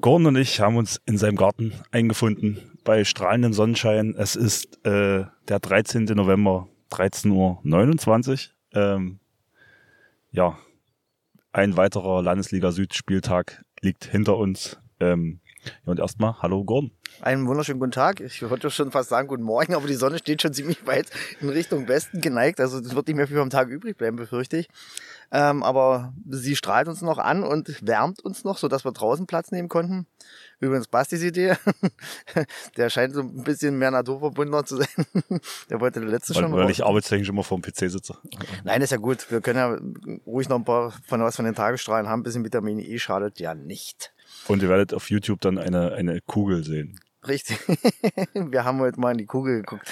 Gordon und ich haben uns in seinem Garten eingefunden bei strahlendem Sonnenschein. Es ist äh, der 13. November, 13.29 Uhr. Ähm, ja, ein weiterer Landesliga Süd-Spieltag liegt hinter uns. Ähm, ja, und erstmal, hallo Gordon. Einen wunderschönen guten Tag. Ich wollte schon fast sagen guten Morgen, aber die Sonne steht schon ziemlich weit in Richtung Westen geneigt. Also es wird nicht mehr viel vom Tag übrig bleiben, befürchte ich. Ähm, aber sie strahlt uns noch an und wärmt uns noch, sodass wir draußen Platz nehmen konnten. Übrigens Bastis Idee. der scheint so ein bisschen mehr naturverbundener zu sein. der wollte der letzte weil, schon. Weil ich arbeitstechnisch immer vor dem PC sitze. Nein, ist ja gut. Wir können ja ruhig noch ein paar von was von den Tagesstrahlen haben. Ein bisschen Vitamin E schadet ja nicht. Und ihr werdet auf YouTube dann eine, eine Kugel sehen. Richtig. wir haben heute mal in die Kugel geguckt.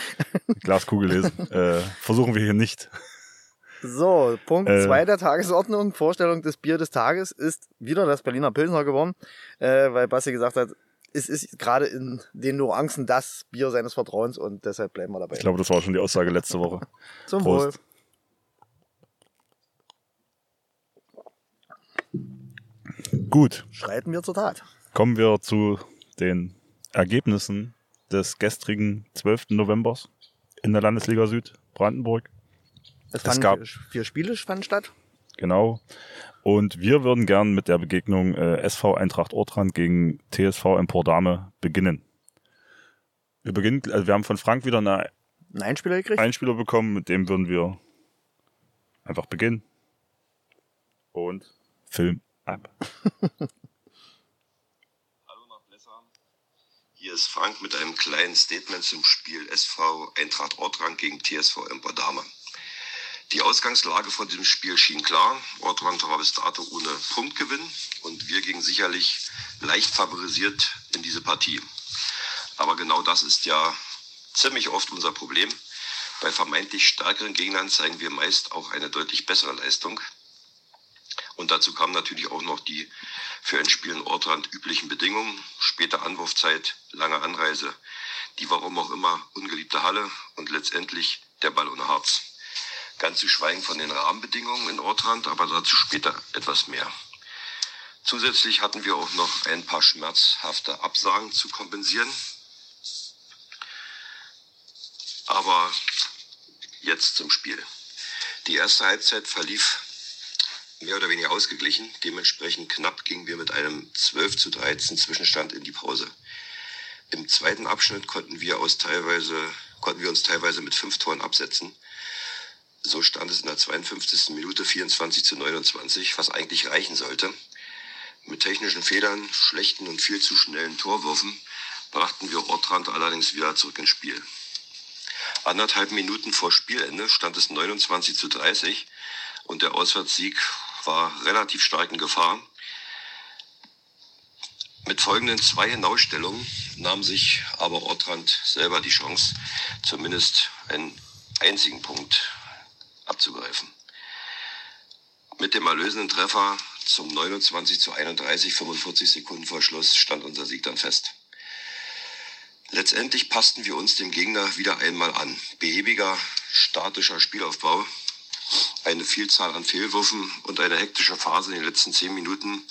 Glaskugel lesen. äh, versuchen wir hier nicht. So, Punkt 2 äh, der Tagesordnung, Vorstellung des Bier des Tages ist wieder das Berliner Pilsner geworden, äh, weil Basti gesagt hat, es ist gerade in den Nuancen das Bier seines Vertrauens und deshalb bleiben wir dabei. Ich glaube, das war schon die Aussage letzte Woche. Zum Prost. Wohl. Gut. Schreiten wir zur Tat. Kommen wir zu den Ergebnissen des gestrigen 12. Novembers in der Landesliga Süd Brandenburg. Es, es gab vier Spiele fanden statt. Genau. Und wir würden gern mit der Begegnung äh, SV Eintracht Ortrand gegen TSV Empordame beginnen. Wir beginnen, also wir haben von Frank wieder eine Ein Einspieler gekriegt. Einspieler bekommen, mit dem würden wir einfach beginnen. Und Film ab. Hallo nach Blessern. Hier ist Frank mit einem kleinen Statement zum Spiel SV Eintracht Ortrand gegen TSV Empordame. Die Ausgangslage von diesem Spiel schien klar. Ortrand war bis dato ohne Punktgewinn und wir gingen sicherlich leicht favorisiert in diese Partie. Aber genau das ist ja ziemlich oft unser Problem. Bei vermeintlich stärkeren Gegnern zeigen wir meist auch eine deutlich bessere Leistung. Und dazu kam natürlich auch noch die für ein Spiel in Ortrand üblichen Bedingungen. Späte Anwurfzeit, lange Anreise, die warum auch immer ungeliebte Halle und letztendlich der Ball ohne Harz. Ganz zu schweigen von den Rahmenbedingungen in Ortrand, aber dazu später etwas mehr. Zusätzlich hatten wir auch noch ein paar schmerzhafte Absagen zu kompensieren. Aber jetzt zum Spiel. Die erste Halbzeit verlief mehr oder weniger ausgeglichen. Dementsprechend knapp gingen wir mit einem 12 zu 13 Zwischenstand in die Pause. Im zweiten Abschnitt konnten wir, aus teilweise, konnten wir uns teilweise mit fünf Toren absetzen. So stand es in der 52. Minute 24 zu 29, was eigentlich reichen sollte. Mit technischen Fehlern, schlechten und viel zu schnellen Torwürfen brachten wir Ortrand allerdings wieder zurück ins Spiel. Anderthalb Minuten vor Spielende stand es 29 zu 30 und der Auswärtssieg war relativ stark in Gefahr. Mit folgenden zwei Hinausstellungen nahm sich aber Ortrand selber die Chance, zumindest einen einzigen Punkt abzugreifen. Mit dem erlösenden Treffer zum 29 zu 31, 45 Sekunden vor Schluss, stand unser Sieg dann fest. Letztendlich passten wir uns dem Gegner wieder einmal an. Behäbiger, statischer Spielaufbau, eine Vielzahl an Fehlwürfen und eine hektische Phase in den letzten zehn Minuten,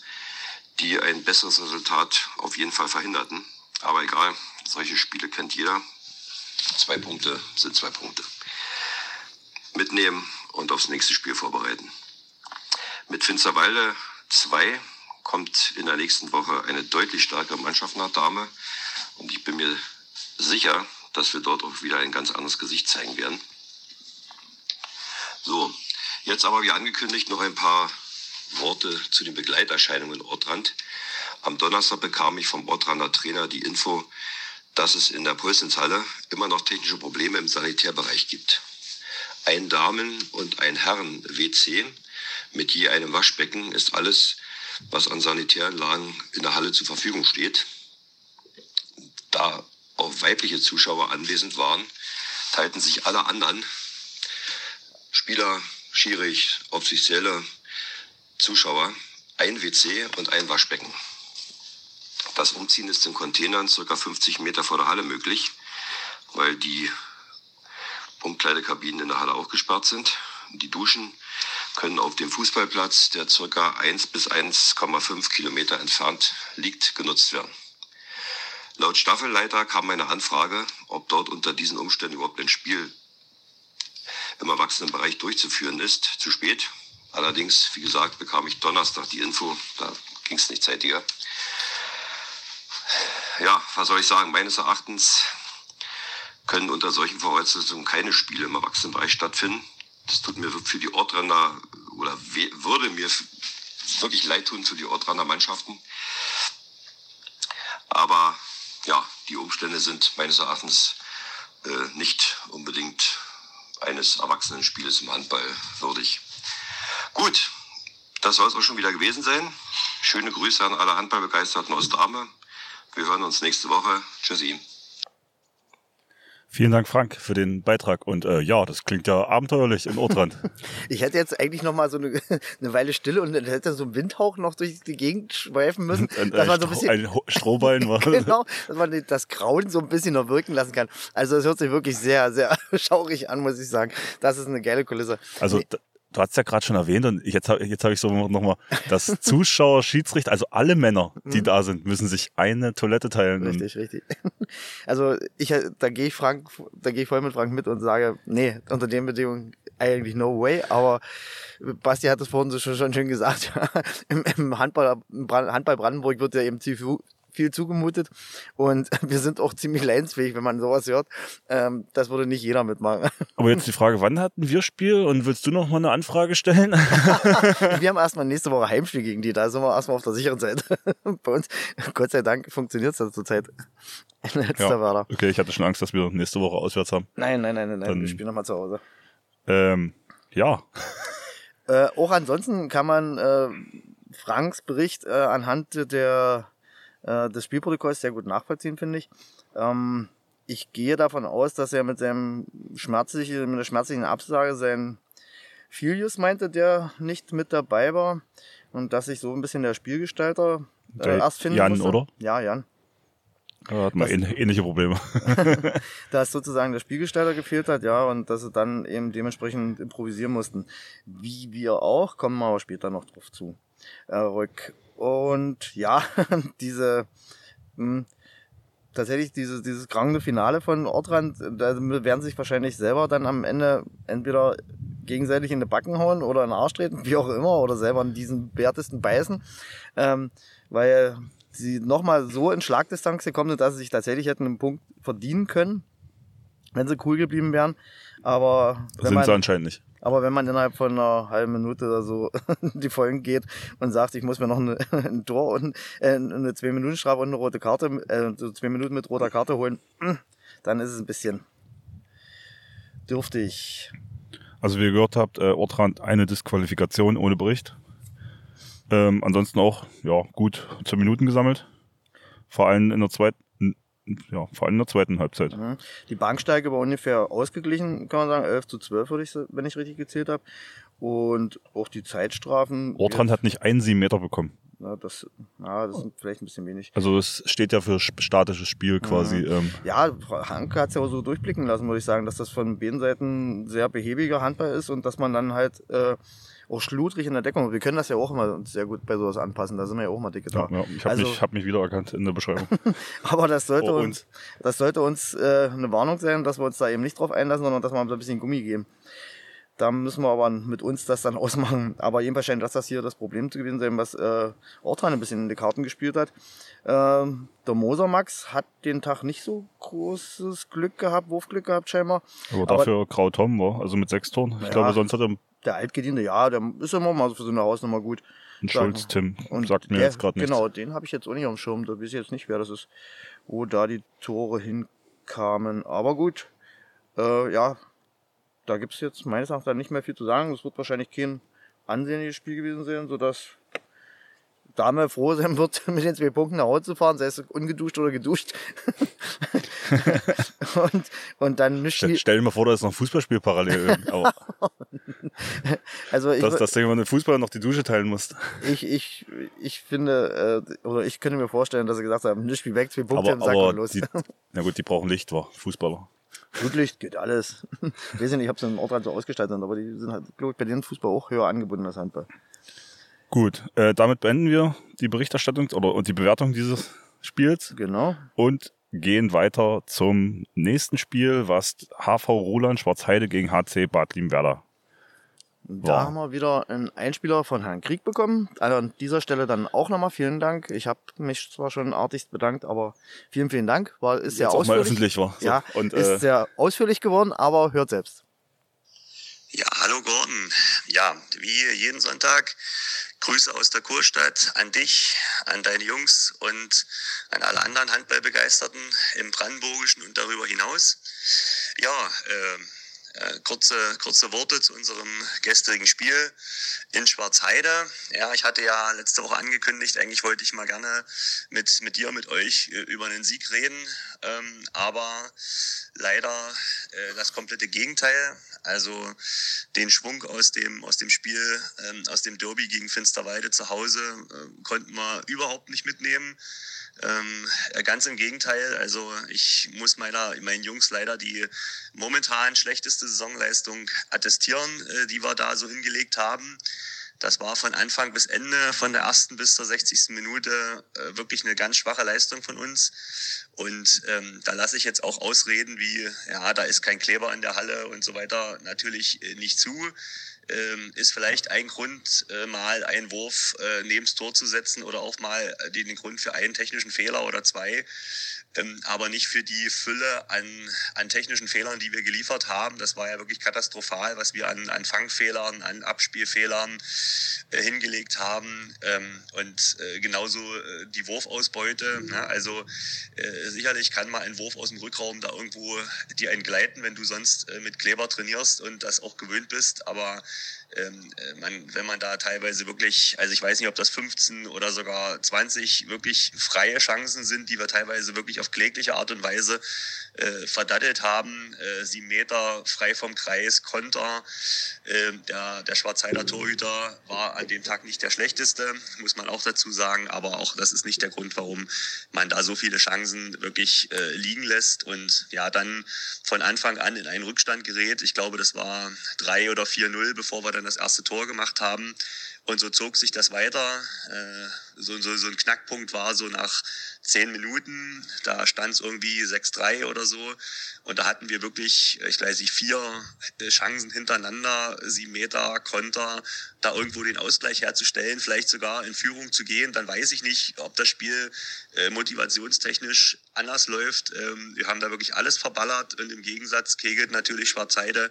die ein besseres Resultat auf jeden Fall verhinderten. Aber egal, solche Spiele kennt jeder. Zwei Punkte sind zwei Punkte mitnehmen und aufs nächste Spiel vorbereiten. Mit Finsterwalde 2 kommt in der nächsten Woche eine deutlich stärkere Mannschaft nach Dame und ich bin mir sicher, dass wir dort auch wieder ein ganz anderes Gesicht zeigen werden. So, jetzt aber wie angekündigt noch ein paar Worte zu den Begleiterscheinungen in Ortrand. Am Donnerstag bekam ich vom Ortrander Trainer die Info, dass es in der Pulsinshalle immer noch technische Probleme im Sanitärbereich gibt ein Damen- und ein Herren-WC mit je einem Waschbecken ist alles, was an Sanitäranlagen in der Halle zur Verfügung steht. Da auch weibliche Zuschauer anwesend waren, teilten sich alle anderen Spieler, Schierig, offizielle Zuschauer ein WC und ein Waschbecken. Das Umziehen ist in Containern circa 50 Meter vor der Halle möglich, weil die Umkleidekabinen in der Halle auch gesperrt sind. Die Duschen können auf dem Fußballplatz, der circa 1 bis 1,5 Kilometer entfernt liegt, genutzt werden. Laut Staffelleiter kam eine Anfrage, ob dort unter diesen Umständen überhaupt ein Spiel im Erwachsenenbereich durchzuführen ist, zu spät. Allerdings, wie gesagt, bekam ich Donnerstag die Info, da ging es nicht zeitiger. Ja, was soll ich sagen? Meines Erachtens können unter solchen Voraussetzungen keine Spiele im Erwachsenenbereich stattfinden. Das tut mir für die Ortrander oder würde mir wirklich leid tun für die Ortrander Mannschaften. Aber ja, die Umstände sind meines Erachtens äh, nicht unbedingt eines Erwachsenenspieles im Handball würdig. Gut, das soll es auch schon wieder gewesen sein. Schöne Grüße an alle Handballbegeisterten aus Dame. Wir hören uns nächste Woche. Tschüssi. Vielen Dank, Frank, für den Beitrag. Und äh, ja, das klingt ja abenteuerlich in Ortrand. ich hätte jetzt eigentlich noch mal so eine, eine Weile Stille und dann hätte so ein Windhauch noch durch die Gegend schweifen müssen. Ein, dass man so ein, bisschen, ein Strohballen war. genau, dass man das Grauen so ein bisschen noch wirken lassen kann. Also es hört sich wirklich sehr, sehr schaurig an, muss ich sagen. Das ist eine geile Kulisse. Also nee du hast ja gerade schon erwähnt und jetzt habe jetzt hab ich so nochmal, dass Zuschauer, Schiedsrichter, also alle Männer, die mhm. da sind, müssen sich eine Toilette teilen. Richtig, richtig. Also ich, da gehe ich Frank, da gehe ich voll mit Frank mit und sage, nee, unter den Bedingungen eigentlich no way, aber Basti hat das vorhin schon, schon schön gesagt, im, im Handball, Handball Brandenburg wird ja eben viel zugemutet und wir sind auch ziemlich leinsfähig, wenn man sowas hört. Ähm, das würde nicht jeder mitmachen. Aber jetzt die Frage, wann hatten wir Spiel und willst du noch mal eine Anfrage stellen? wir haben erstmal nächste Woche Heimspiel gegen die, da sind wir erstmal auf der sicheren Seite. Bei uns, Gott sei Dank, funktioniert es zurzeit. ja, okay, ich hatte schon Angst, dass wir nächste Woche auswärts haben. Nein, nein, nein, nein, nein. wir spielen nochmal zu Hause. Ähm, ja. Äh, auch ansonsten kann man äh, Franks Bericht äh, anhand der äh, des Spielprotokolls sehr gut nachvollziehen, finde ich. Ähm, ich gehe davon aus, dass er mit seinem schmerzlichen, mit der schmerzlichen Absage sein Filius meinte, der nicht mit dabei war und dass sich so ein bisschen der Spielgestalter äh, der erst finden Jan, musste. oder? Ja, Jan. Er hat mal ähnliche Probleme. dass sozusagen der Spielgestalter gefehlt hat, ja, und dass sie dann eben dementsprechend improvisieren mussten. Wie wir auch, kommen wir aber später noch drauf zu. Äh, rück. Und ja, diese mh, hm, tatsächlich dieses, dieses kranke Finale von Ortrand, da werden sich wahrscheinlich selber dann am Ende entweder gegenseitig in die Backen hauen oder in den Arsch treten, wie auch immer, oder selber in diesen Wertesten beißen, ähm, weil sie nochmal so in Schlagdistanz gekommen sind, dass sie sich tatsächlich hätten einen Punkt verdienen können, wenn sie cool geblieben wären. Aber sind man, sie anscheinend nicht. Aber wenn man innerhalb von einer halben Minute oder so die Folgen geht und sagt, ich muss mir noch ein Tor und äh, eine zwei Minuten Strafe und eine rote Karte, äh, so zwei Minuten mit roter Karte holen, dann ist es ein bisschen dürftig. Also wie ihr gehört habt, äh, Ortrand eine Disqualifikation ohne Bericht. Ähm, ansonsten auch ja gut zwei Minuten gesammelt. Vor allem in der zweiten ja, vor allem in der zweiten Halbzeit. Mhm. Die Banksteige war ungefähr ausgeglichen, kann man sagen, 11 zu 12, würde ich, wenn ich richtig gezählt habe. Und auch die Zeitstrafen. Ortrand hat nicht einen sieben Meter bekommen. Ja, das, ja, das sind vielleicht ein bisschen wenig. Also es steht ja für statisches Spiel quasi. Mhm. Ähm. Ja, Hanke hat es ja auch so durchblicken lassen, würde ich sagen, dass das von beiden Seiten sehr behäbiger Handball ist und dass man dann halt äh, auch schludrig in der Deckung. Wir können das ja auch immer sehr gut bei sowas anpassen. Da sind wir ja auch mal dicke da. Ja, ja. Ich habe also, mich, hab mich wiedererkannt in der Beschreibung. aber das sollte oh, uns, das sollte uns äh, eine Warnung sein, dass wir uns da eben nicht drauf einlassen, sondern dass wir uns ein bisschen Gummi geben. Da müssen wir aber mit uns das dann ausmachen. Aber jedenfalls scheint das, das hier das Problem zu gewesen sein, was äh, Ortran ein bisschen in die Karten gespielt hat. Ähm, der Moser Max hat den Tag nicht so großes Glück gehabt, Wurfglück gehabt scheinbar. Aber dafür Grau Tom war, also mit sechs Toren. Ich ja, glaube, sonst hat er der Altgediente, ja, der ist immer mal für so eine Hausnummer gut. Ein Schulz Tim, und sagt mir der, jetzt gerade nichts. Genau, den habe ich jetzt auch nicht dem Schirm, da weiß ich jetzt nicht, wer das ist, wo da die Tore hinkamen. Aber gut, äh, ja, da gibt es jetzt meines Erachtens nicht mehr viel zu sagen. Es wird wahrscheinlich kein ansehnliches Spiel gewesen sein, sodass Dame froh sein wird, mit den zwei Punkten nach Hause zu fahren, sei es ungeduscht oder geduscht. und, und dann mischt Stell, stell dir mal vor, da ist noch ein Fußballspiel parallel. Aber also ich, dass, dass du mit Fußball noch die Dusche teilen musst. ich, ich, ich finde, äh, oder ich könnte mir vorstellen, dass sie gesagt haben, nicht wie weg, zwei Punkte Aber, im Sack aber und los. die, na gut, die brauchen Licht, war Fußballer. Flutlicht geht alles. Ich weiß nicht, ich habe es im Ort halt so ausgestaltet, aber die sind halt, glaube ich, bei denen Fußball auch höher angebunden als Handball. Gut, äh, damit beenden wir die Berichterstattung oder und die Bewertung dieses Spiels Genau. und gehen weiter zum nächsten Spiel, was HV Roland Schwarzheide gegen HC Bad Liebenwerda. Und Da haben wir wieder einen Einspieler von Herrn Krieg bekommen. Also an dieser Stelle dann auch nochmal vielen Dank. Ich habe mich zwar schon artigst bedankt, aber vielen, vielen Dank. War, ist sehr Jetzt auch mal ausführlich. öffentlich war. So, Ja, und ist äh, sehr ausführlich geworden, aber hört selbst. Ja, hallo Gordon. Ja, wie jeden Sonntag Grüße aus der Kurstadt an dich, an deine Jungs und an alle anderen Handballbegeisterten im Brandenburgischen und darüber hinaus. Ja, äh, äh, kurze, kurze Worte zu unserem gestrigen Spiel in Schwarzheide. Ja, ich hatte ja letzte Woche angekündigt, eigentlich wollte ich mal gerne mit, mit dir, mit euch äh, über einen Sieg reden, ähm, aber leider äh, das komplette Gegenteil. Also den Schwung aus dem, aus dem Spiel, ähm, aus dem Derby gegen Finsterwalde zu Hause äh, konnten wir überhaupt nicht mitnehmen. Ähm, äh, ganz im Gegenteil, also ich muss meiner, meinen Jungs leider die momentan schlechteste Saisonleistung attestieren, äh, die wir da so hingelegt haben. Das war von Anfang bis Ende, von der ersten bis zur 60. Minute äh, wirklich eine ganz schwache Leistung von uns. Und ähm, da lasse ich jetzt auch Ausreden wie, ja, da ist kein Kleber in der Halle und so weiter natürlich äh, nicht zu. Ähm, ist vielleicht ein Grund, äh, mal einen Wurf äh, neben's Tor zu setzen oder auch mal äh, den Grund für einen technischen Fehler oder zwei ähm, aber nicht für die Fülle an, an technischen Fehlern, die wir geliefert haben. Das war ja wirklich katastrophal, was wir an, an Fangfehlern, an Abspielfehlern äh, hingelegt haben. Ähm, und äh, genauso äh, die Wurfausbeute. Ne? Also äh, sicherlich kann mal ein Wurf aus dem Rückraum da irgendwo dir entgleiten, wenn du sonst äh, mit Kleber trainierst und das auch gewöhnt bist. Aber ähm, äh, man, wenn man da teilweise wirklich, also ich weiß nicht, ob das 15 oder sogar 20 wirklich freie Chancen sind, die wir teilweise wirklich auf klägliche Art und Weise äh, verdattelt haben. Äh, sieben Meter frei vom Kreis, Konter. Ähm, der, der Schwarzheider Torhüter war an dem Tag nicht der schlechteste, muss man auch dazu sagen, aber auch das ist nicht der Grund, warum man da so viele Chancen wirklich äh, liegen lässt und ja, dann von Anfang an in einen Rückstand gerät. Ich glaube, das war 3 oder 4-0, bevor wir dann das erste Tor gemacht haben. Und so zog sich das weiter. Äh, so, so, so ein Knackpunkt war so nach zehn Minuten, da stand es irgendwie 6-3 oder so. Und da hatten wir wirklich, ich weiß nicht, vier äh, Chancen hintereinander, sieben Meter, Konter, da irgendwo den Ausgleich herzustellen, vielleicht sogar in Führung zu gehen. Dann weiß ich nicht, ob das Spiel äh, motivationstechnisch anders läuft. Ähm, wir haben da wirklich alles verballert und im Gegensatz kegelt natürlich Schwarzheide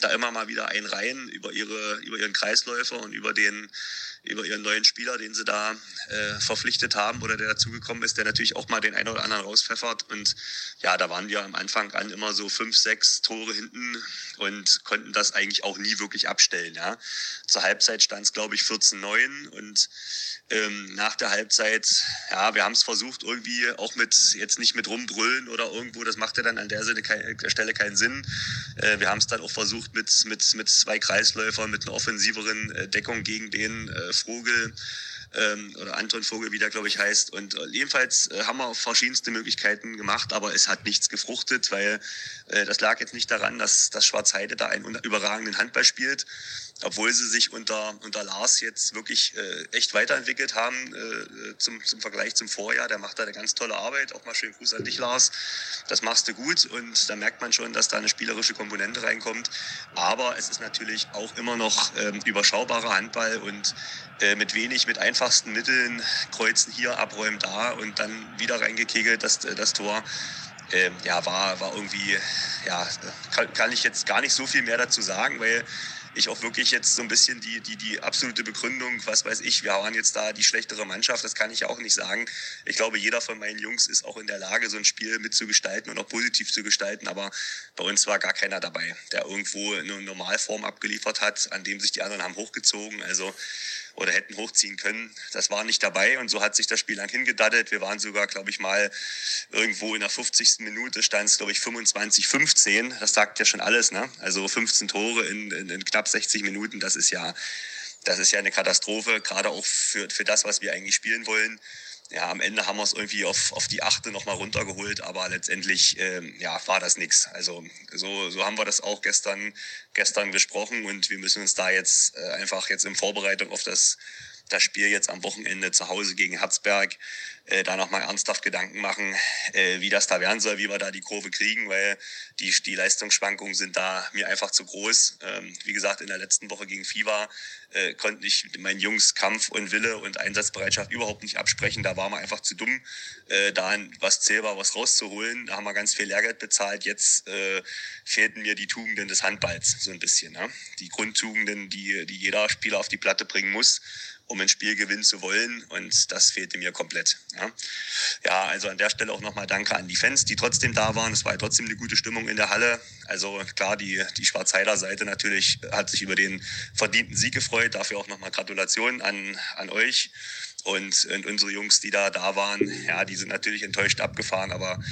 da immer mal wieder einen rein über ihre über ihren Kreisläufer und über den über ihren neuen Spieler, den sie da äh, verpflichtet haben oder der dazugekommen ist, der natürlich auch mal den einen oder anderen rauspfeffert. Und ja, da waren wir am Anfang an immer so fünf, sechs Tore hinten und konnten das eigentlich auch nie wirklich abstellen. Ja. Zur Halbzeit stand es, glaube ich, 14-9 und ähm, nach der Halbzeit, ja, wir haben es versucht irgendwie auch mit, jetzt nicht mit rumbrüllen oder irgendwo, das macht ja dann an der, kein, der Stelle keinen Sinn. Äh, wir haben es dann auch versucht mit, mit, mit zwei Kreisläufern, mit einer offensiveren äh, Deckung gegen den äh, Vogel ähm, oder Anton Vogel, wie der glaube ich heißt. Und äh, jedenfalls äh, haben wir verschiedenste Möglichkeiten gemacht, aber es hat nichts gefruchtet, weil äh, das lag jetzt nicht daran, dass, dass Schwarzheide da einen überragenden Handball spielt, obwohl sie sich unter, unter Lars jetzt wirklich äh, echt weiterentwickelt haben äh, zum, zum Vergleich zum Vorjahr. Der macht da eine ganz tolle Arbeit. Auch mal schönen Gruß an dich, Lars. Das machst du gut und da merkt man schon, dass da eine spielerische Komponente reinkommt. Aber es ist natürlich auch immer noch ähm, überschaubarer Handball und äh, mit wenig, mit einfachsten Mitteln kreuzen hier, abräumen da und dann wieder reingekegelt das, das Tor. Ähm, ja, war, war irgendwie, ja, kann, kann ich jetzt gar nicht so viel mehr dazu sagen, weil ich auch wirklich jetzt so ein bisschen die, die, die absolute Begründung, was weiß ich, wir waren jetzt da die schlechtere Mannschaft, das kann ich auch nicht sagen. Ich glaube, jeder von meinen Jungs ist auch in der Lage, so ein Spiel mitzugestalten und auch positiv zu gestalten, aber bei uns war gar keiner dabei, der irgendwo eine Normalform abgeliefert hat, an dem sich die anderen haben hochgezogen. Also oder hätten hochziehen können. Das war nicht dabei und so hat sich das Spiel lang hingedaddelt. Wir waren sogar, glaube ich, mal irgendwo in der 50. Minute stand es, glaube ich, 25, 15. Das sagt ja schon alles, ne? Also 15 Tore in, in, in knapp 60 Minuten, das ist ja, das ist ja eine Katastrophe, gerade auch für, für das, was wir eigentlich spielen wollen ja, am Ende haben wir es irgendwie auf, auf die achte nochmal runtergeholt, aber letztendlich ähm, ja, war das nichts. Also so, so haben wir das auch gestern, gestern besprochen und wir müssen uns da jetzt äh, einfach jetzt in Vorbereitung auf das, das Spiel jetzt am Wochenende zu Hause gegen Herzberg äh, da nochmal ernsthaft Gedanken machen, äh, wie das da werden soll, wie wir da die Kurve kriegen, weil die, die Leistungsschwankungen sind da mir einfach zu groß. Ähm, wie gesagt, in der letzten Woche gegen FIVA äh, konnte ich meinen Jungs Kampf und Wille und Einsatzbereitschaft überhaupt nicht absprechen. Da war man einfach zu dumm, äh, da was zählbar was rauszuholen. Da haben wir ganz viel Lehrgeld bezahlt. Jetzt äh, fehlten mir die Tugenden des Handballs so ein bisschen. Ne? Die Grundtugenden, die, die jeder Spieler auf die Platte bringen muss um ein Spiel gewinnen zu wollen. Und das fehlte mir komplett. Ja, ja also an der Stelle auch nochmal Danke an die Fans, die trotzdem da waren. Es war ja trotzdem eine gute Stimmung in der Halle. Also klar, die, die Schwarzheider Seite natürlich hat sich über den verdienten Sieg gefreut. Dafür auch nochmal Gratulation an, an euch. Und, und unsere Jungs, die da da waren, ja, die sind natürlich enttäuscht abgefahren, aber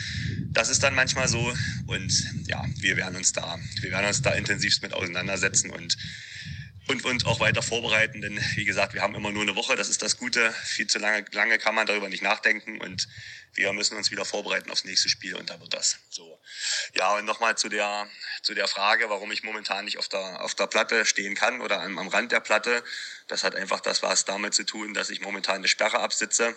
das ist dann manchmal so. Und ja, wir werden uns da, wir werden uns da intensivst mit auseinandersetzen und und uns auch weiter vorbereiten, denn wie gesagt, wir haben immer nur eine Woche, das ist das Gute. Viel zu lange, lange kann man darüber nicht nachdenken und wir müssen uns wieder vorbereiten aufs nächste Spiel und da wird das so. Ja, und nochmal zu der, zu der Frage, warum ich momentan nicht auf der, auf der Platte stehen kann oder am, am Rand der Platte. Das hat einfach das was damit zu tun, dass ich momentan eine Sperre absitze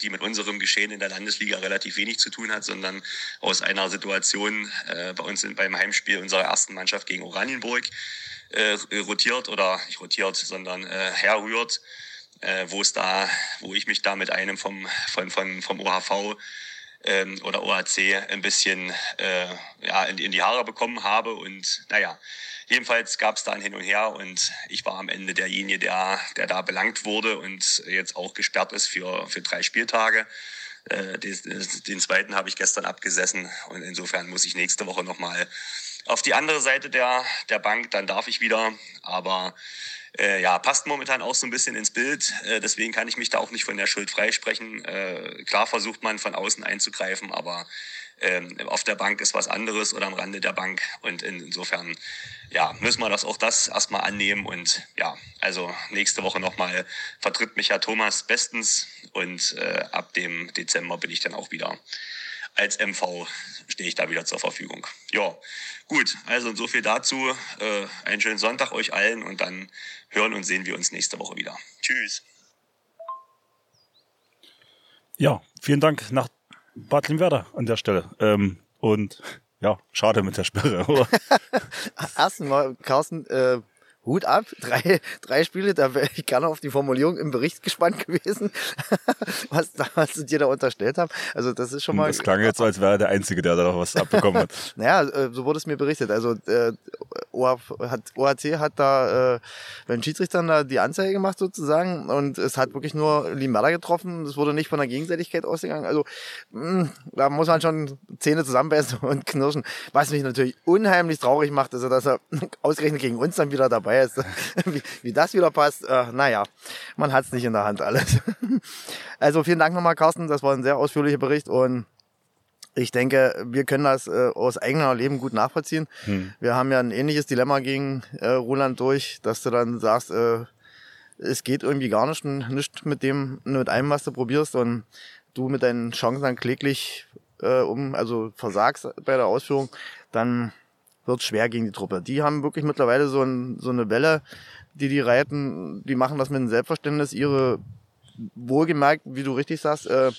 die mit unserem Geschehen in der Landesliga relativ wenig zu tun hat, sondern aus einer Situation äh, bei uns in, beim Heimspiel unserer ersten Mannschaft gegen Oranienburg äh, rotiert oder nicht rotiert, sondern äh, herrührt, äh, wo es da, wo ich mich da mit einem vom, von, von, vom OHV ähm, oder OHC ein bisschen äh, ja, in, in die Haare bekommen habe. Und naja, jedenfalls gab es da ein Hin und Her und ich war am Ende derjenige, der, der da belangt wurde und jetzt auch gesperrt ist für, für drei Spieltage. Äh, den, den zweiten habe ich gestern abgesessen und insofern muss ich nächste Woche nochmal auf die andere Seite der, der Bank, dann darf ich wieder. Aber äh, ja, passt momentan auch so ein bisschen ins Bild. Äh, deswegen kann ich mich da auch nicht von der Schuld freisprechen. Äh, klar versucht man von außen einzugreifen, aber ähm, auf der Bank ist was anderes oder am Rande der Bank. Und in, insofern, ja, müssen wir das auch das erstmal annehmen. Und ja, also nächste Woche nochmal vertritt mich Herr Thomas bestens. Und äh, ab dem Dezember bin ich dann auch wieder als MV stehe ich da wieder zur Verfügung. Ja, gut, also so viel dazu. Äh, einen schönen Sonntag euch allen und dann hören und sehen wir uns nächste Woche wieder. Tschüss. Ja, vielen Dank nach Bad Limwerder an der Stelle. Ähm, und ja, schade mit der Sperre, oder? Erstmal, Carsten, äh, Hut ab, drei, drei Spiele, da wäre ich gerne auf die Formulierung im Bericht gespannt gewesen, was, was sie dir da unterstellt haben. Also das ist schon mal. Das klang jetzt so, als wäre er der Einzige, der da noch was abbekommen hat. naja, äh, so wurde es mir berichtet. Also äh, hat, OHC hat da äh, beim Schiedsrichtern da die Anzeige gemacht sozusagen und es hat wirklich nur Limella getroffen. Es wurde nicht von der Gegenseitigkeit ausgegangen. Also mh, da muss man schon Zähne zusammenbeißen und knirschen. Was mich natürlich unheimlich traurig macht, ist, dass er ausgerechnet gegen uns dann wieder dabei ist. wie, wie das wieder passt, äh, naja, man hat es nicht in der Hand alles. also vielen Dank nochmal, Carsten. Das war ein sehr ausführlicher Bericht und ich denke, wir können das äh, aus eigener Leben gut nachvollziehen. Hm. Wir haben ja ein ähnliches Dilemma gegen äh, Roland durch, dass du dann sagst, äh, es geht irgendwie gar nicht, nicht mit dem, mit einem, was du probierst und du mit deinen Chancen dann kläglich äh, um, also versagst bei der Ausführung, dann wird schwer gegen die Truppe. Die haben wirklich mittlerweile so, ein, so eine Welle, die die reiten, die machen das mit einem Selbstverständnis, ihre wohlgemerkt, wie du richtig sagst, äh,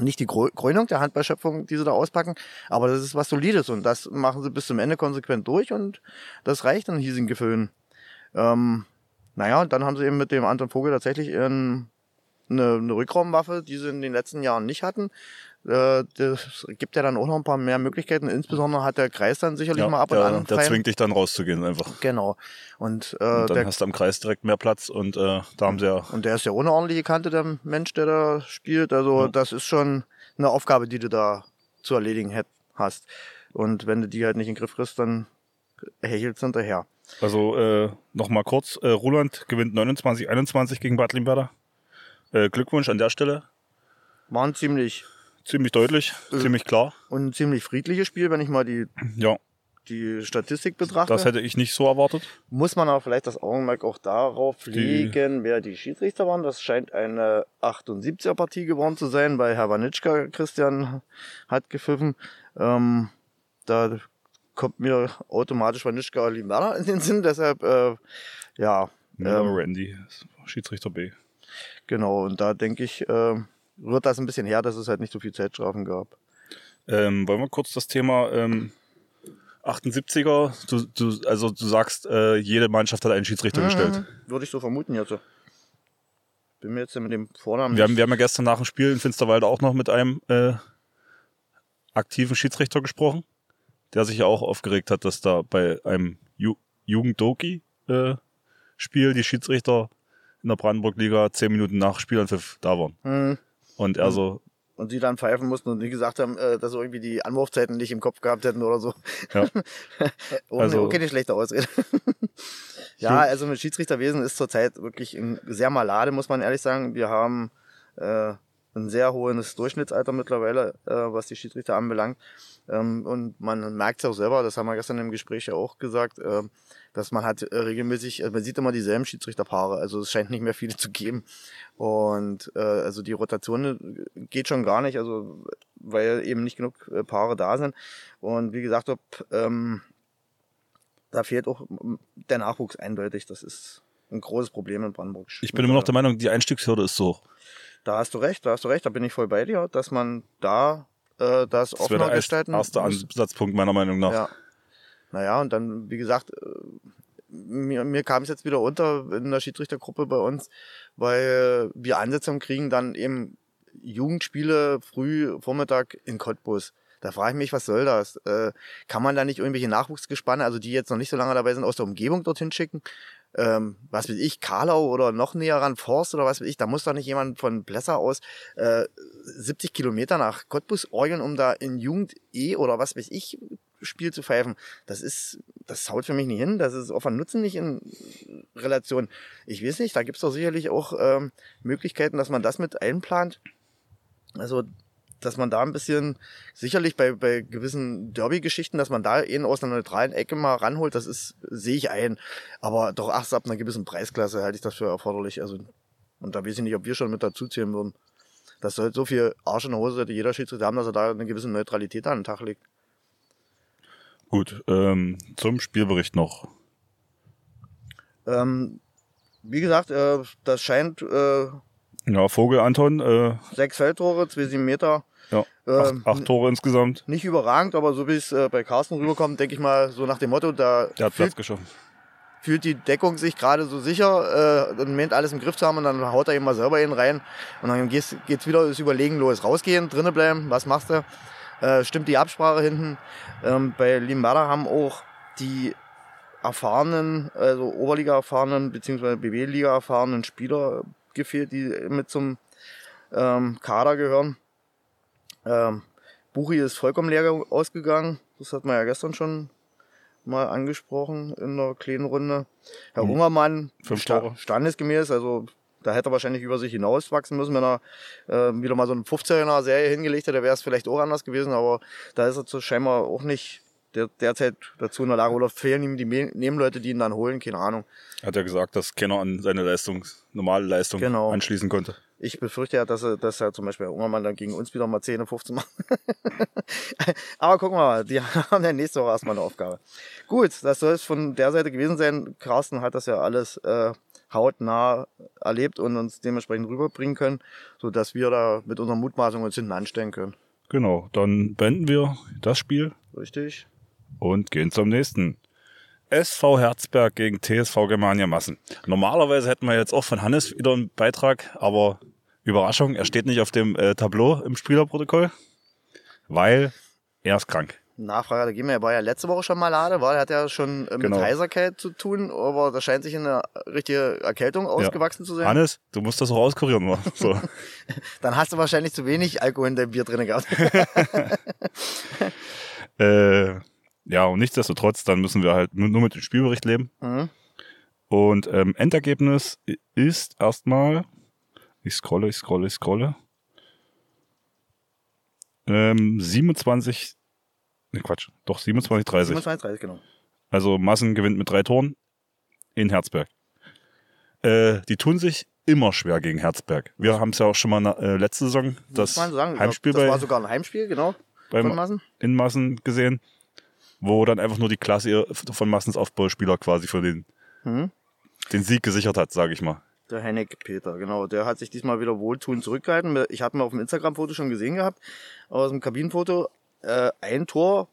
nicht die Krönung der Handballschöpfung, die sie da auspacken, aber das ist was Solides und das machen sie bis zum Ende konsequent durch und das reicht in hiesigen Gefühlen. Ähm, naja, und dann haben sie eben mit dem Anton Vogel tatsächlich eine, eine Rückraumwaffe, die sie in den letzten Jahren nicht hatten. Äh, das gibt ja dann auch noch ein paar mehr Möglichkeiten. Insbesondere hat der Kreis dann sicherlich ja, mal ab und der, an. Der zwingt dich dann rauszugehen einfach. Genau. Und, äh, und dann der, hast du am Kreis direkt mehr Platz und äh, da haben sie ja. Und der ist ja ohne ordentliche Kante, der Mensch, der da spielt. Also ja. das ist schon eine Aufgabe, die du da zu erledigen hast. Und wenn du die halt nicht in den Griff kriegst, dann hechelst du hinterher. Also äh, nochmal kurz, äh, Ruland gewinnt 29-21 gegen Bad Limberda. Äh, Glückwunsch an der Stelle. War ein ziemlich Ziemlich deutlich, Äh. ziemlich klar. und ein ziemlich friedliches Spiel, wenn ich mal die, Ja, die Statistik betrachte. das hätte ich nicht so erwartet. Muss man aber vielleicht das Augenmerk auch darauf legen, wer die Schiedsrichter waren. Das scheint eine 78er-Partie geworden zu sein. Bei Herr Wanitschka, Christian hat gepfiffen. Ähm, da kommt mir automatisch Wanitschka Limana in den Sinn. Deshalb, äh, ja, Ähm. Randy, Schiedsrichter B. genau. Und da denke ich, äh, rührt das ein bisschen her, dass es halt nicht so viel Zeitstrafen gab. Ähm, wollen wir kurz das Thema ähm, 78er, du, du, also du sagst, äh, jede Mannschaft hat einen Schiedsrichter gestellt. Mhm. Würde ich so vermuten jetzt. Bin mir jetzt mit dem Vornamen Wir haben, wir haben ja gestern nach dem Spiel in Finsterwalde auch noch mit einem äh, aktiven Schiedsrichter gesprochen, der sich ja auch aufgeregt hat, dass da bei einem Ju Jugenddoki-Spiel die Schiedsrichter in der Brandenburg-Liga zehn Minuten nach Spielanpfiff da waren. Mhm. Und er so, und sie dann pfeifen mussten und die gesagt haben, äh, dass sie irgendwie die Anwurfzeiten nicht im Kopf gehabt hätten oder so. ja, Ohne, Also- okay, nicht schlechte Ausrede. ja, also mit Schiedsrichterwesen ist zurzeit wirklich sehr malade, muss man ehrlich sagen. Wir haben äh, ein sehr hohes Durchschnittsalter mittlerweile, äh, was die Schiedsrichter anbelangt. Ähm, und man merkt es auch selber, das haben wir gestern im Gespräch ja auch gesagt, äh, dass man hat äh, regelmäßig, also man sieht immer dieselben Schiedsrichterpaare, also es scheint nicht mehr viele zu geben. Und äh, also die Rotation geht schon gar nicht, also weil eben nicht genug äh, Paare da sind. Und wie gesagt, ob ähm, da fehlt auch der Nachwuchs eindeutig. Das ist ein großes Problem in Brandenburg. ich bin immer noch der Meinung, die Einstiegshürde ist so. Da hast du recht, da hast du recht, da bin ich voll bei dir, dass man da äh, das Das offener der gestalten erste muss. Ansatzpunkt meiner Meinung nach. Ja. Naja, und dann, wie gesagt, äh, mir, mir kam es jetzt wieder unter in der Schiedsrichtergruppe bei uns, weil wir Ansetzungen kriegen, dann eben Jugendspiele früh Vormittag in Cottbus. Da frage ich mich, was soll das? Äh, kann man da nicht irgendwelche Nachwuchsgespanne, also die jetzt noch nicht so lange dabei sind, aus der Umgebung dorthin schicken? Ähm, was weiß ich, Karlau oder noch näher ran, Forst oder was weiß ich, da muss doch nicht jemand von Plesser aus äh, 70 Kilometer nach Cottbus orgeln, um da in Jugend E oder was weiß ich Spiel zu pfeifen. Das ist, das haut für mich nicht hin. Das ist auf einen Nutzen nicht in Relation. Ich weiß nicht, da gibt's doch sicherlich auch ähm, Möglichkeiten, dass man das mit einplant. Also, dass man da ein bisschen, sicherlich bei, bei gewissen Derby-Geschichten, dass man da eben aus einer neutralen Ecke mal ranholt, das ist, sehe ich ein. Aber doch erst ab einer gewissen Preisklasse halte ich das für erforderlich. Also, und da weiß ich nicht, ob wir schon mit dazu zählen würden. Das soll so viel Arsch in der Hose sollte jeder Schiedsrichter haben, dass er da eine gewisse Neutralität an den Tag legt. Gut, ähm, zum Spielbericht noch. Ähm, wie gesagt, äh, das scheint äh, Ja, Vogel Anton, äh, sechs Feldtore, zwei sieben Meter. ja, Ähm, acht, acht Tore insgesamt. Nicht überragend, aber so wie es äh, bei Carsten rüberkommt, denke ich mal, so nach dem Motto, da Der hat fühlt, Platz geschaffen. fühlt die Deckung sich gerade so sicher, äh, und meint alles im Griff zu haben und dann haut er eben mal selber ihn rein und dann geht's, geht's wieder das Überlegen los. Rausgehen, drinnen bleiben, was machst du? Äh, stimmt die Absprache hinten. Ähm, bei Limbada haben auch die erfahrenen, also Oberliga-erfahrenen beziehungsweise BW-Liga-erfahrenen Spieler gefehlt, die mit zum ähm, Kader gehören. Ähm, Buchi ist vollkommen leer ausgegangen. Das hat man ja gestern schon mal angesprochen in der kleinen Runde. Herr Mhm. Ungermann, sta standesgemäß, also da hätte er wahrscheinlich über sich hinauswachsen müssen, wenn er äh, wieder mal so eine 15er Serie hingelegt hätte, wäre es vielleicht auch anders gewesen, aber da ist er zu scheinbar auch nicht der, derzeit dazu in der Lage oder fehlen ihm die Nebenleute, die ihn dann holen, keine Ahnung. Hat er gesagt, dass keiner an seine Leistung, normale Leistung Genau. anschließen konnte. Ich befürchte ja, dass er, dass er zum Beispiel Ungermann dann gegen uns wieder mal 10, 15 macht. Aber gucken wir mal, die haben ja nächste Woche erstmal eine Aufgabe. Gut, das soll es von der Seite gewesen sein. Carsten hat das ja alles äh, hautnah erlebt und uns dementsprechend rüberbringen können, sodass wir da mit unserer Mutmaßung uns hinten anstellen können. Genau, dann beenden wir das Spiel Richtig? Und gehen zum nächsten. SV Herzberg gegen TSV Germania Massen. Normalerweise hätten wir jetzt auch von Hannes wieder einen Beitrag, aber Überraschung, er steht nicht auf dem äh, Tableau im Spielerprotokoll, weil er ist krank. Nachfrage, da gehen wir, er war ja letzte Woche schon mal lade, war, er hat ja schon äh, mit Genau. Heiserkeit zu tun, aber das scheint sich in eine richtige Erkältung ausgewachsen zu sein. Hannes, du musst das auch auskurieren. wa? So. Dann hast du wahrscheinlich zu wenig Alkohol in deinem Bier drin gehabt. äh, ja, und nichtsdestotrotz, dann müssen wir halt nur, mit dem Spielbericht leben. Mhm. Und ähm, Endergebnis ist erstmal, ich scrolle, ich scrolle, ich scrolle, ähm, 27, ne Quatsch, doch 27, 30. 27, 30, genau. Also Massen gewinnt mit drei Toren in Herzberg. Äh, die tun sich immer schwer gegen Herzberg. Wir haben es ja auch schon mal na, äh, letzte Saison das sagen. Heimspiel das bei, war sogar ein Heimspiel, genau. bei in Massen gesehen, wo dann einfach nur die Klasse von Massens Aufbauspieler quasi für den, Mhm. den Sieg gesichert hat, sage ich mal. Der Hennek Peter, genau. Der hat sich diesmal wieder wohltuend zurückgehalten. Ich hatte ihn auf dem Instagram-Foto schon gesehen gehabt, aus dem Kabinenfoto. Äh, ein Tor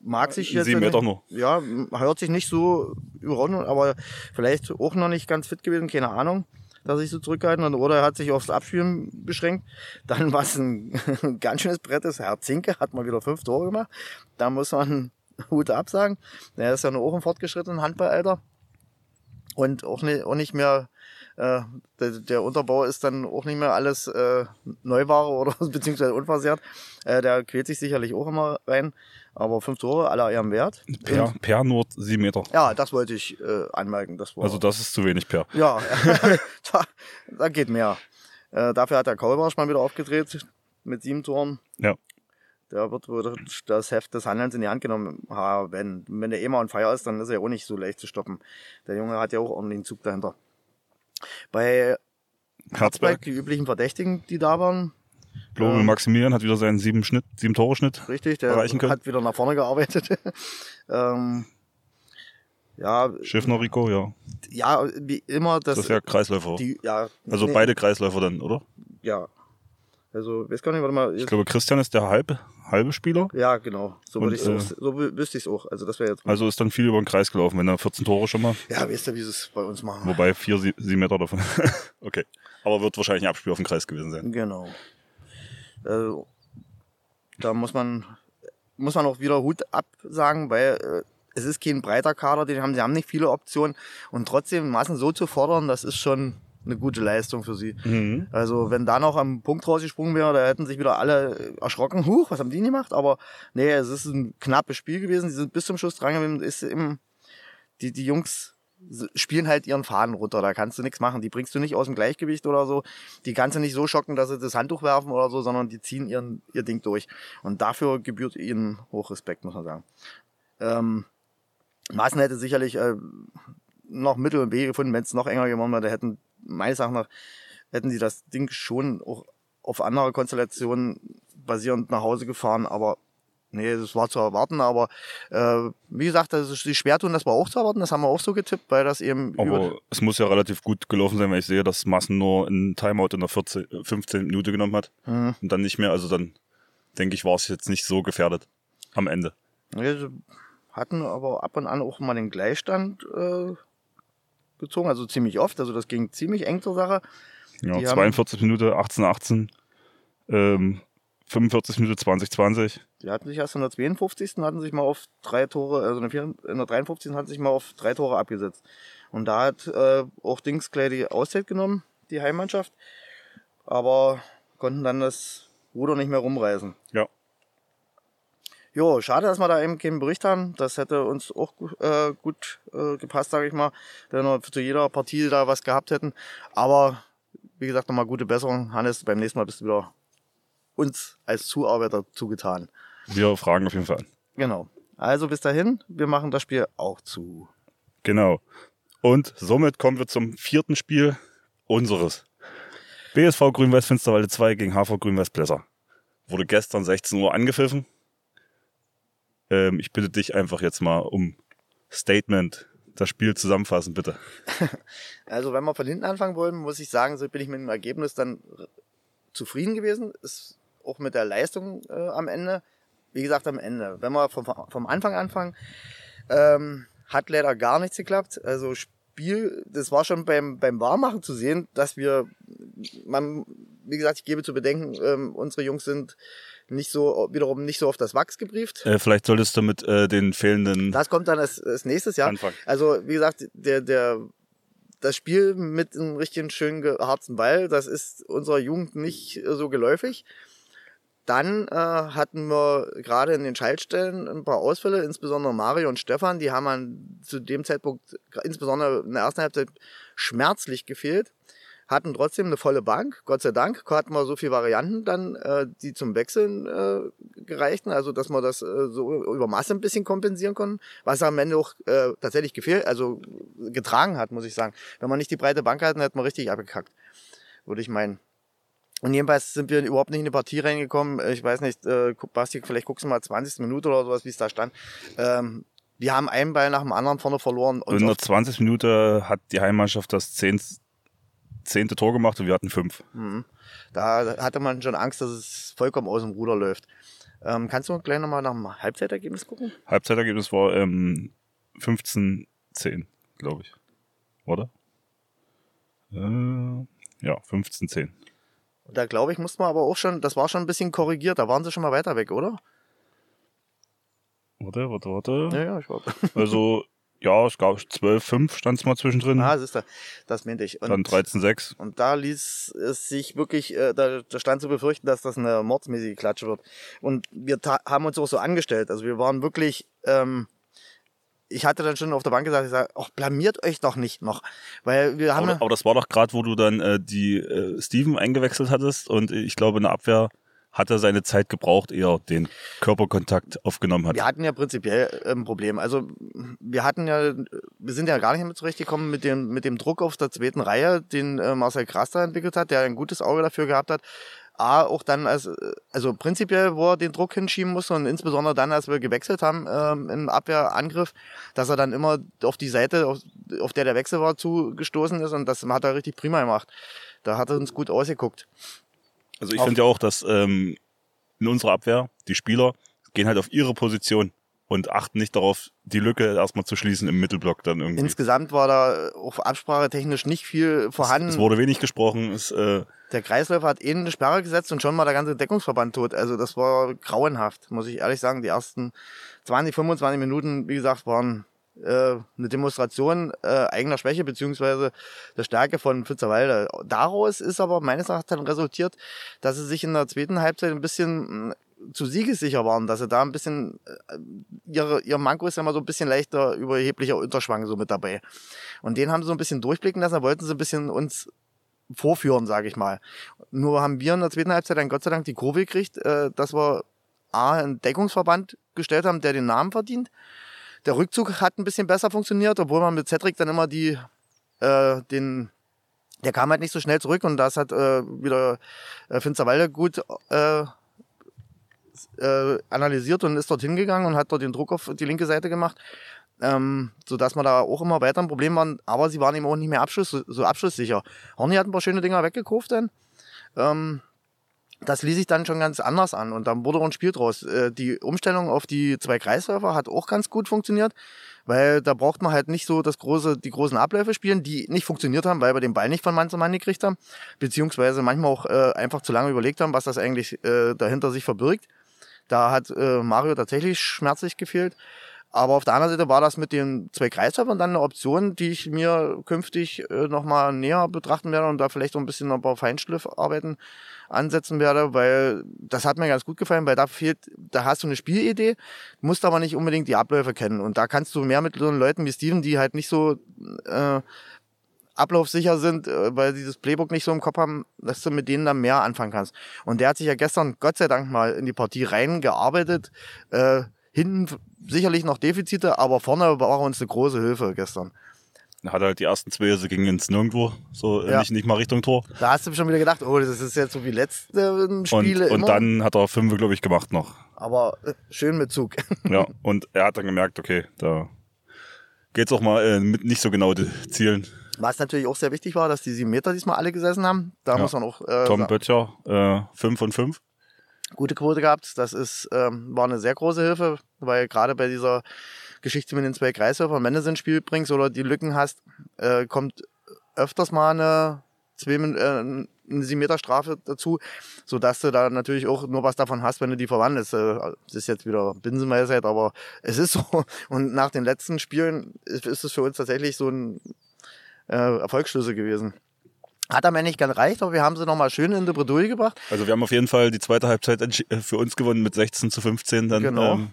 mag sich jetzt. Sieben Meter nur. Ja, hört sich nicht so überraschend, aber vielleicht auch noch nicht ganz fit gewesen, keine Ahnung, dass sich so zurückgehalten hat. Oder er hat sich aufs Abspielen beschränkt. Dann war es ein ganz schönes Brett. ist. Herr Zinke hat mal wieder fünf Tore gemacht. Da muss man Hut absagen. Er ist ja nur auch im fortgeschrittenen Handballalter. Und auch nicht, auch nicht mehr, äh, der, der Unterbau ist dann auch nicht mehr alles äh, Neuware oder beziehungsweise unversehrt. Äh, der quält sich sicherlich auch immer rein. Aber fünf Tore aller Ehren wert. Per, per nur sieben Meter. Ja, das wollte ich äh, anmerken. Das war, Also das ist zu wenig per. ja, da, da geht mehr. Äh, dafür hat der Kaulbarsch mal wieder aufgedreht mit sieben Toren. Ja. Der wird wohl das Heft des Handelns in die Hand genommen haben. Wenn der mal on fire ist, dann ist er ja auch nicht so leicht zu stoppen. Der Junge hat ja auch ordentlichen Zug dahinter. Bei Herzberg, die üblichen Verdächtigen, die da waren, Global Ähm, Maximilian hat wieder seinen sieben Schnitt, sieben Tore Schnitt. richtig, der Erreichen können. hat wieder nach vorne gearbeitet. ähm, ja, Schiffner Rico, ja. ja, wie immer, das, Das ist ja Kreisläufer. die, ja, also nee, beide Kreisläufer dann, oder? Ja. Also, weiß gar nicht, warte mal. Ich glaube, Christian ist der halbe, halbe Spieler. ja, genau. So, würde ich's äh, auch, so wü- wüsste ich es auch. Also, das wäre jetzt. Also ist dann viel über den Kreis gelaufen, wenn er 14 Tore schon mal. ja, weißt du, wie sie es bei uns machen? Wobei vier, sie- sieben Meter davon. okay. Aber wird wahrscheinlich ein Abspiel auf den Kreis gewesen sein. Genau. Also, da muss man, muss man auch wieder Hut absagen, weil äh, es ist kein breiter Kader, den haben, sie haben nicht viele Optionen und trotzdem Massen so zu fordern, das ist schon eine gute Leistung für sie. Mhm. Also wenn da noch am Punkt rausgesprungen wäre, da hätten sich wieder alle erschrocken. Huch, was haben die gemacht? Aber nee, es ist ein knappes Spiel gewesen. Die sind bis zum Schluss dran gewesen. Ist eben, die, die Jungs spielen halt ihren Faden runter. Da kannst du nichts machen. Die bringst du nicht aus dem Gleichgewicht oder so. Die kannst du nicht so schocken, dass sie das Handtuch werfen oder so, sondern die ziehen ihren, ihr Ding durch. Und dafür gebührt ihnen Hochrespekt, muss man sagen. Ähm, Maaßen hätte sicherlich äh, noch Mittel und Wege gefunden, wenn es noch enger geworden wäre. Da hätten meines Erachtens nach hätten sie das Ding schon auch auf andere Konstellationen basierend nach Hause gefahren, aber nee, das war zu erwarten, aber äh, wie gesagt, das ist die schwer tun, das war auch zu erwarten, das haben wir auch so getippt, weil das eben Aber es muss ja relativ gut gelaufen sein, weil ich sehe, dass Massen nur einen Timeout in der 14, äh, 15 Minute genommen hat Mhm. und dann nicht mehr. Also dann denke ich, war es jetzt nicht so gefährdet am Ende. Ja, sie hatten aber ab und an auch mal den Gleichstand äh, gezogen, also ziemlich oft, also das ging ziemlich eng zur Sache. Ja, Die haben- 42 Minute, 18, 18, ähm, 45 Minute, 20, 20. Die hatten sich erst in der 52. hatten sich mal auf drei Tore, also in der, 4, in der 53. hatten sich mal auf drei Tore abgesetzt. Und da hat äh, auch Dings gleich die Auszeit genommen, die Heimmannschaft. Aber konnten dann das Ruder nicht mehr rumreißen. Ja. Jo, schade, dass wir da eben keinen Bericht haben. Das hätte uns auch äh, gut äh, gepasst, sage ich mal, wenn wir zu jeder Partie da was gehabt hätten. Aber wie gesagt, nochmal gute Besserung. Hannes, beim nächsten Mal bist du wieder uns als Zuarbeiter zugetan. Wir fragen auf jeden Fall an. Genau. Also bis dahin, wir machen das Spiel auch zu. Genau. Und somit kommen wir zum vierten Spiel unseres. BSV Grün-Weiß Finsterwalde 2 gegen HV Grün-Weiß Plesser. Wurde gestern 16 Uhr angepfiffen. Ähm, ich bitte dich einfach jetzt mal um Statement, das Spiel zusammenfassen, bitte. Also wenn wir von hinten anfangen wollen, muss ich sagen, so bin ich mit dem Ergebnis dann r- zufrieden gewesen. Ist auch mit der Leistung äh, am Ende. Wie gesagt, am Ende. Wenn wir vom, vom Anfang anfangen, ähm, hat leider gar nichts geklappt. Also Spiel, das war schon beim, beim Warmmachen zu sehen, dass wir, man, wie gesagt, ich gebe zu bedenken, ähm, unsere Jungs sind nicht so, wiederum nicht so auf das Wachs gebrieft. Äh, vielleicht solltest du mit äh, den fehlenden Das kommt dann als, als nächstes Jahr. anfangen. Also, wie gesagt, der, der, das Spiel mit einem richtigen schönen geharzten Ball, das ist unserer Jugend nicht so geläufig. dann äh, hatten wir gerade in den Schaltstellen ein paar Ausfälle, insbesondere Mario und Stefan, die haben an, zu dem Zeitpunkt, insbesondere in der ersten Halbzeit, schmerzlich gefehlt hatten trotzdem eine volle Bank. Gott sei Dank hatten wir so viele Varianten dann, äh, die zum Wechseln äh, gereichten, also dass wir das äh, so über Masse ein bisschen kompensieren konnten, was am Ende auch äh, tatsächlich gefehlt, also getragen hat, muss ich sagen. Wenn man nicht die breite Bank hatten, hätten wir richtig abgekackt, würde ich meinen. Und jedenfalls sind wir überhaupt nicht in die Partie reingekommen. Ich weiß nicht, äh, Basti, vielleicht guckst du mal 20. Minute oder sowas, wie es da stand. Ähm, wir haben einen Ball nach dem anderen vorne verloren. Und in der 20 Minute hat die Heimmannschaft das 10 zehnte Tor gemacht und wir hatten fünf. Mhm. Da hatte man schon Angst, dass es vollkommen aus dem Ruder läuft. Ähm, kannst du gleich nochmal nach dem Halbzeitergebnis gucken? Halbzeitergebnis war ähm, 15-10, glaube ich. Oder? Äh, ja, 15-10. Da glaube ich, musste man aber auch schon, das war schon ein bisschen korrigiert, da waren sie schon mal weiter weg, oder? Warte, warte, warte. Ja, ja, ich glaube. Also ja, es gab 12,5 stand es mal zwischendrin. Ah, siehst du, das meinte ich. Und, Dann 13,6. Und da ließ es sich wirklich, äh, da, da stand zu befürchten, dass das eine mordsmäßige Klatsche wird. Und wir haben uns auch so angestellt. Also wir waren wirklich, ähm, ich hatte dann schon auf der Bank gesagt, ich sage, ach, blamiert euch doch nicht noch. Weil wir haben. Aber, aber das war doch gerade, wo du dann äh, die äh, Steven eingewechselt hattest und ich glaube in der Abwehr hat er seine Zeit gebraucht, eher den Körperkontakt aufgenommen hat. Wir hatten ja prinzipiell ein Problem. Also wir hatten ja, wir sind ja gar nicht mehr zurechtgekommen mit dem, mit dem Druck auf der zweiten Reihe, den äh, Marcel Kraster entwickelt hat, der ein gutes Auge dafür gehabt hat. A, auch dann als, also prinzipiell, wo er den Druck hinschieben musste und insbesondere dann, als wir gewechselt haben ähm, im Abwehrangriff, dass er dann immer auf die Seite, auf, auf der der Wechsel war, zugestoßen ist und das hat er richtig prima gemacht. Da hat er uns gut ausgeguckt. Also ich finde ja auch, dass ähm, in unserer Abwehr die Spieler gehen halt auf ihre Position und achten nicht darauf, die Lücke erstmal zu schließen im Mittelblock dann irgendwie. Insgesamt war da auf Absprache technisch nicht viel vorhanden. Es, es wurde wenig gesprochen. Es, äh der Kreisläufer hat eh eine Sperre gesetzt und schon mal der ganze Deckungsverband tot. Also das war grauenhaft, muss ich ehrlich sagen. Die ersten 20, 25 Minuten, wie gesagt, waren eine Demonstration äh, eigener Schwäche beziehungsweise der Stärke von Pfitzerwalde. Daraus ist aber meines Erachtens dann resultiert, dass sie sich in der zweiten Halbzeit ein bisschen mm, zu siegessicher waren, dass sie da ein bisschen, äh, ihre, ihr Manko ist ja immer so ein bisschen leichter überheblicher Unterschwang so mit dabei. Und den haben sie so ein bisschen durchblicken lassen, da wollten sie ein bisschen uns vorführen, sage ich mal. Nur haben wir in der zweiten Halbzeit dann Gott sei Dank die Kurve gekriegt, äh, dass wir A, einen Deckungsverband gestellt haben, der den Namen verdient der Rückzug hat ein bisschen besser funktioniert, obwohl man mit Cedric dann immer die, äh, den, der kam halt nicht so schnell zurück und das hat äh, wieder äh, Finsterwalde gut äh, äh, analysiert und ist dorthin gegangen und hat dort den Druck auf die linke Seite gemacht. Ähm, so dass man da auch immer weiter ein Problem waren, aber sie waren eben auch nicht mehr Abschluss, so abschlusssicher. Horny hat ein paar schöne Dinger weggekauft dann. Ähm, das ließ sich dann schon ganz anders an und dann wurde auch ein Spiel draus. Äh, die Umstellung auf die zwei Kreisläufer hat auch ganz gut funktioniert, weil da braucht man halt nicht so das große, die großen Abläufe spielen, die nicht funktioniert haben, weil wir den Ball nicht von Mann zu Mann gekriegt haben, beziehungsweise manchmal auch äh, einfach zu lange überlegt haben, was das eigentlich äh, dahinter sich verbirgt. Da hat Mario tatsächlich schmerzlich gefehlt. Aber auf der anderen Seite war das mit den zwei Kreisläufern dann eine Option, die ich mir künftig äh, nochmal näher betrachten werde und da vielleicht so ein bisschen noch ein paar Feinschliffarbeiten ansetzen werde, weil das hat mir ganz gut gefallen, weil da fehlt, da hast du eine Spielidee, musst aber nicht unbedingt die Abläufe kennen. Und da kannst du mehr mit so Leuten wie Steven, die halt nicht so äh, ablaufsicher sind, äh, weil sie das Playbook nicht so im Kopf haben, dass du mit denen dann mehr anfangen kannst. Und der hat sich ja gestern Gott sei Dank mal in die Partie reingearbeitet. Äh, hinten sicherlich noch Defizite, aber vorne war uns eine große Hilfe gestern. Hat halt die ersten zwei, sie gingen ins Nirgendwo, so ja. nicht, nicht mal Richtung Tor. Da hast du schon wieder gedacht, oh, das ist jetzt so wie letzte Spiele. Und, und dann hat er fünf, glaube ich, gemacht noch. Aber äh, schön mit Zug. Ja, und er hat dann gemerkt, okay, da geht's auch mal äh, mit nicht so genau zielen. Was natürlich auch sehr wichtig war, dass die sieben Meter diesmal alle gesessen haben. Da ja. muss man auch. Äh, Tom Böttcher, äh, fünf von fünf gute Quote gehabt. Das ist, ähm, war eine sehr große Hilfe, weil gerade bei dieser Geschichte mit den zwei Kreisläufern, wenn du ein Spiel bringst oder die Lücken hast, äh, kommt öfters mal eine zwei, äh, eine 7 Meter Strafe dazu, sodass du da natürlich auch nur was davon hast, wenn du die verwandelst. Äh, das ist jetzt wieder Binsenweisheit, aber es ist so. Und nach den letzten Spielen ist es für uns tatsächlich so ein äh, Erfolgsschlüssel gewesen. Hat am Ende nicht ganz reicht, aber wir haben sie nochmal schön in die Bredouille gebracht. Also wir haben auf jeden Fall die zweite Halbzeit äh, für uns gewonnen mit 16 zu 15. Dann, Genau. ähm,